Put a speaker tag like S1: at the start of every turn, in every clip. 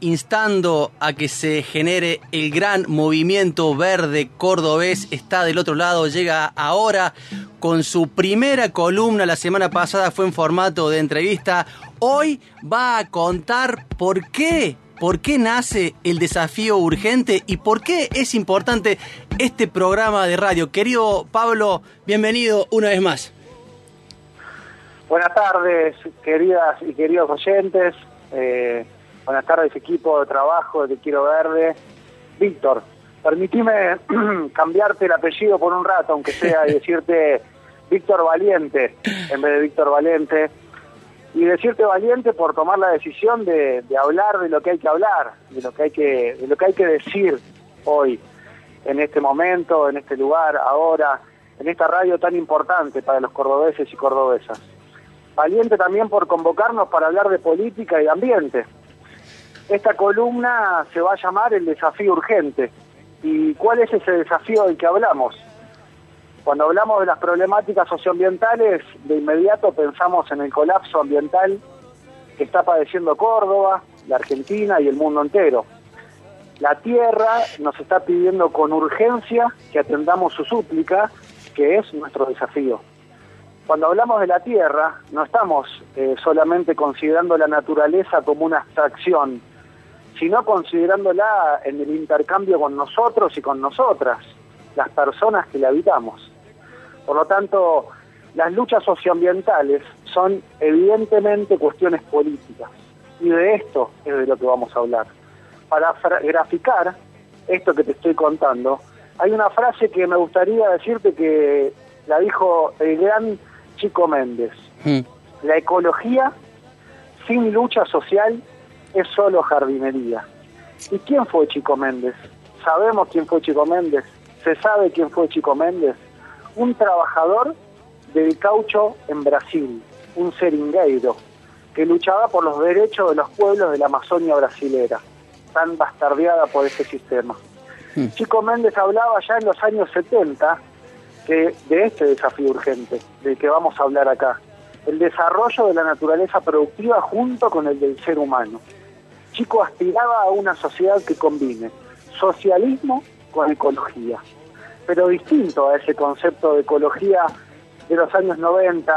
S1: instando a que se genere el gran movimiento verde cordobés. Está del otro lado, llega ahora con su primera columna. La semana pasada fue en formato de entrevista. Hoy va a contar por qué, por qué nace el desafío urgente y por qué es importante este programa de radio. Querido Pablo, bienvenido una vez más.
S2: Buenas tardes, queridas y queridos oyentes. Eh, Buenas tardes, equipo de trabajo de Quiero Verde. Víctor, permitime cambiarte el apellido por un rato, aunque sea, y decirte Víctor Valiente en vez de Víctor Valente. Y decirte valiente por tomar la decisión de, hablar de lo que hay que hablar, de lo que hay que, de lo que hay que decir hoy, en este momento, en este lugar, ahora, en esta radio tan importante para los cordobeses y cordobesas. Valiente también por convocarnos para hablar de política y ambiente, esta columna se va a llamar el desafío urgente. ¿Y cuál es ese desafío del que hablamos? Cuando hablamos de las problemáticas socioambientales, de inmediato pensamos en el colapso ambiental que está padeciendo Córdoba, la Argentina y el mundo entero. La Tierra nos está pidiendo con urgencia que atendamos su súplica, que es nuestro desafío. Cuando hablamos de la Tierra, no estamos eh, solamente considerando la naturaleza como una abstracción, sino considerándola en el intercambio con nosotros y con nosotras, las personas que la habitamos. Por lo tanto, las luchas socioambientales son evidentemente cuestiones políticas, y de esto es de lo que vamos a hablar. Para graficar esto que te estoy contando, hay una frase que me gustaría decirte que la dijo el gran Chico Méndez. Mm. La ecología sin lucha social es solo jardinería. ¿Y quién fue Chico Méndez? Sabemos quién fue Chico Méndez. Se sabe quién fue Chico Méndez. Un trabajador del caucho en Brasil, un seringueiro, que luchaba por los derechos de los pueblos de la Amazonia brasilera, tan bastardeada por este sistema. Hmm. Chico Méndez hablaba ya en los años 70 que, de este desafío urgente, del que vamos a hablar acá, el desarrollo de la naturaleza productiva junto con el del ser humano. Chico aspiraba a una sociedad que combine socialismo con ecología, pero distinto a ese concepto de ecología de los años 90,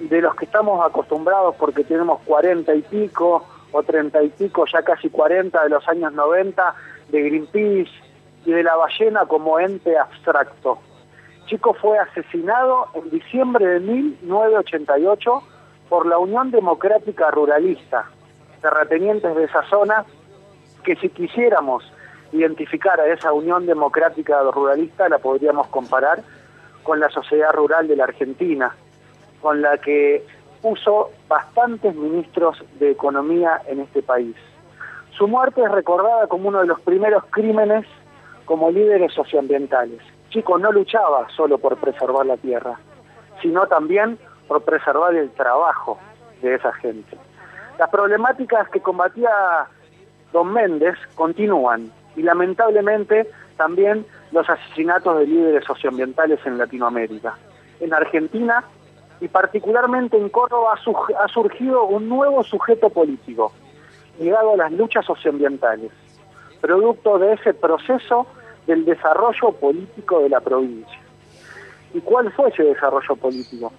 S2: de los que estamos acostumbrados porque tenemos 40 y pico o 30 y pico, ya casi 40 de los años 90, de Greenpeace y de la ballena como ente abstracto. Chico fue asesinado en diciembre de 1988 por la Unión Democrática Ruralista, terratenientes de esa zona, que si quisiéramos identificar a esa Unión Democrática Ruralista la podríamos comparar con la sociedad rural de la Argentina, con la que puso bastantes ministros de economía en este país. Su muerte es recordada como uno de los primeros crímenes como líderes socioambientales. Chico no luchaba solo por preservar la tierra, sino también por preservar el trabajo de esa gente. Las problemáticas que combatía don Méndez continúan y lamentablemente también los asesinatos de líderes socioambientales en Latinoamérica. En Argentina y particularmente en Córdoba ha surgido un nuevo sujeto político ligado a las luchas socioambientales, producto de ese proceso del desarrollo político de la provincia. ¿Y cuál fue ese desarrollo político?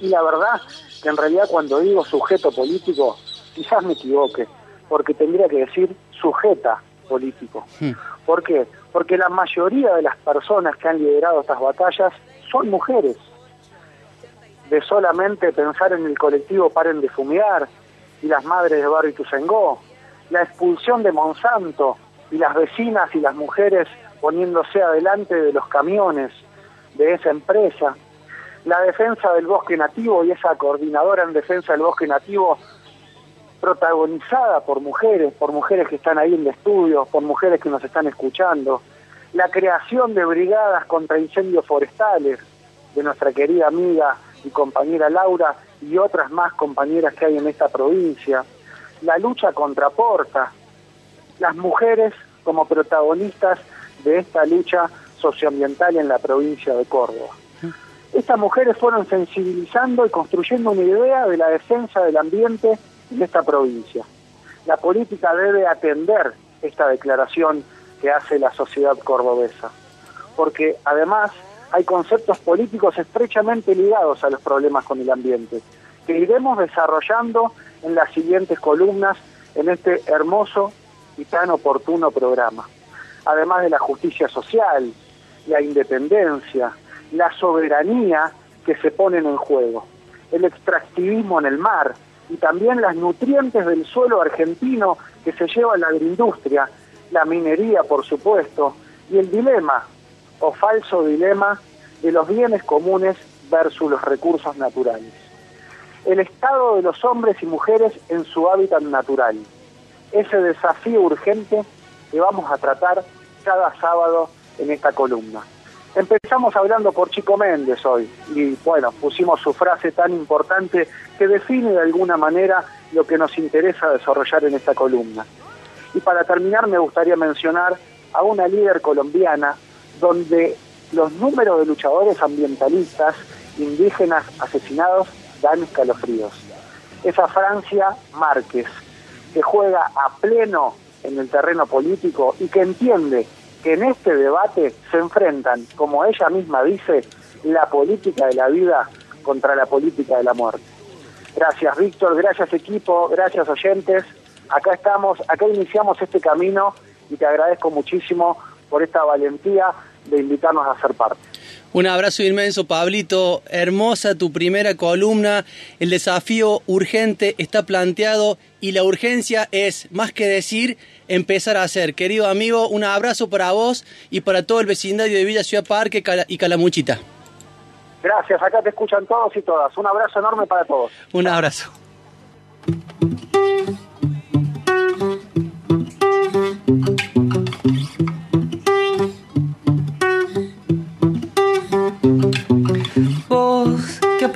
S2: Y la verdad que en realidad cuando digo sujeto político, quizás me equivoque, porque tendría que decir sujeta político. Hmm. ¿Por qué? Porque la mayoría de las personas que han liderado estas batallas son mujeres. De solamente pensar en el colectivo Paren de Fumigar y las madres de Barrio Tuzengó, la expulsión de Monsanto y las vecinas y las mujeres poniéndose adelante de los camiones de esa empresa, la defensa del bosque nativo y esa coordinadora en defensa del bosque nativo protagonizada por mujeres, por mujeres que están ahí en el estudio, por mujeres que nos están escuchando, la creación de brigadas contra incendios forestales de nuestra querida amiga y compañera Laura y otras más compañeras que hay en esta provincia, la lucha contra Porta, las mujeres como protagonistas de esta lucha socioambiental en la provincia de Córdoba. Estas mujeres fueron sensibilizando y construyendo una idea de la defensa del ambiente en esta provincia. La política debe atender esta declaración que hace la sociedad cordobesa, porque además hay conceptos políticos estrechamente ligados a los problemas con el ambiente, que iremos desarrollando en las siguientes columnas en este hermoso y tan oportuno programa. Además de la justicia social, la independencia, la soberanía que se ponen en juego, el extractivismo en el mar y también las nutrientes del suelo argentino que se lleva la agroindustria, la minería por supuesto, y el dilema o falso dilema de los bienes comunes versus los recursos naturales. El estado de los hombres y mujeres en su hábitat natural. Ese desafío urgente que vamos a tratar cada sábado en esta columna. Empezamos hablando por Chico Méndez hoy y bueno, pusimos su frase tan importante que define de alguna manera lo que nos interesa desarrollar en esta columna. Y para terminar me gustaría mencionar a una líder colombiana donde los números de luchadores ambientalistas indígenas asesinados dan escalofríos. Esa Francia Márquez, que juega a pleno en el terreno político y que entiende en este debate se enfrentan, como ella misma dice, la política de la vida contra la política de la muerte. Gracias Víctor, gracias equipo, gracias oyentes. Acá estamos, acá iniciamos este camino y te agradezco muchísimo por esta valentía de invitarnos a ser parte.
S1: Un abrazo inmenso, Pablito. Hermosa tu primera columna. El desafío urgente está planteado y la urgencia es, más que decir, empezar a hacer. Querido amigo, un abrazo para vos y para todo el vecindario de Villa Ciudad Parque y Calamuchita.
S2: Gracias, acá te escuchan todos y todas. Un abrazo enorme para todos.
S1: Un abrazo.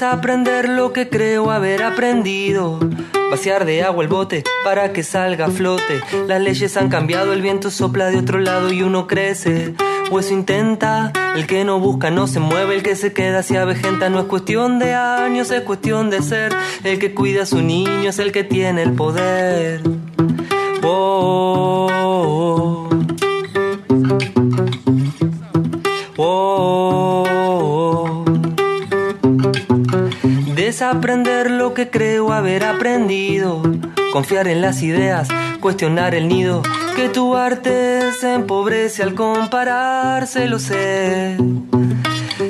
S3: Desaprender lo que creo haber aprendido. Vaciar de agua el bote para que salga a flote. Las leyes han cambiado, el viento sopla de otro lado y uno crece. O eso intenta, el que no busca no se mueve, el que se queda se avejenta. No es cuestión de años, es cuestión de ser. El que cuida a su niño es el que tiene el poder. oh. Desaprender lo que creo haber aprendido. Confiar en las ideas, cuestionar el nido. Que tu arte se empobrece al compararse, lo sé.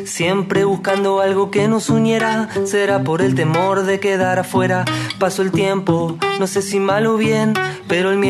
S3: Siempre buscando algo que nos uniera, será por el temor de quedar afuera. Pasó el tiempo, no sé si mal o bien, pero el miedo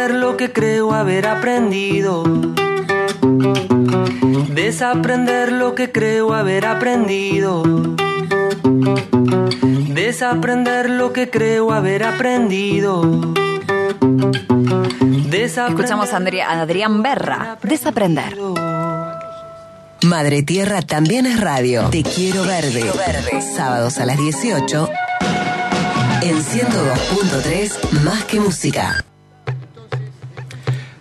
S3: lo que creo haber aprendido Desaprender lo que creo haber aprendido. Desaprender lo que creo haber aprendido.
S4: Escuchamos a, Adrián Berra. Desaprender.
S5: Madre Tierra también es radio. Te quiero verde. verde. Sábados a las 18 en 102.3 Más que música.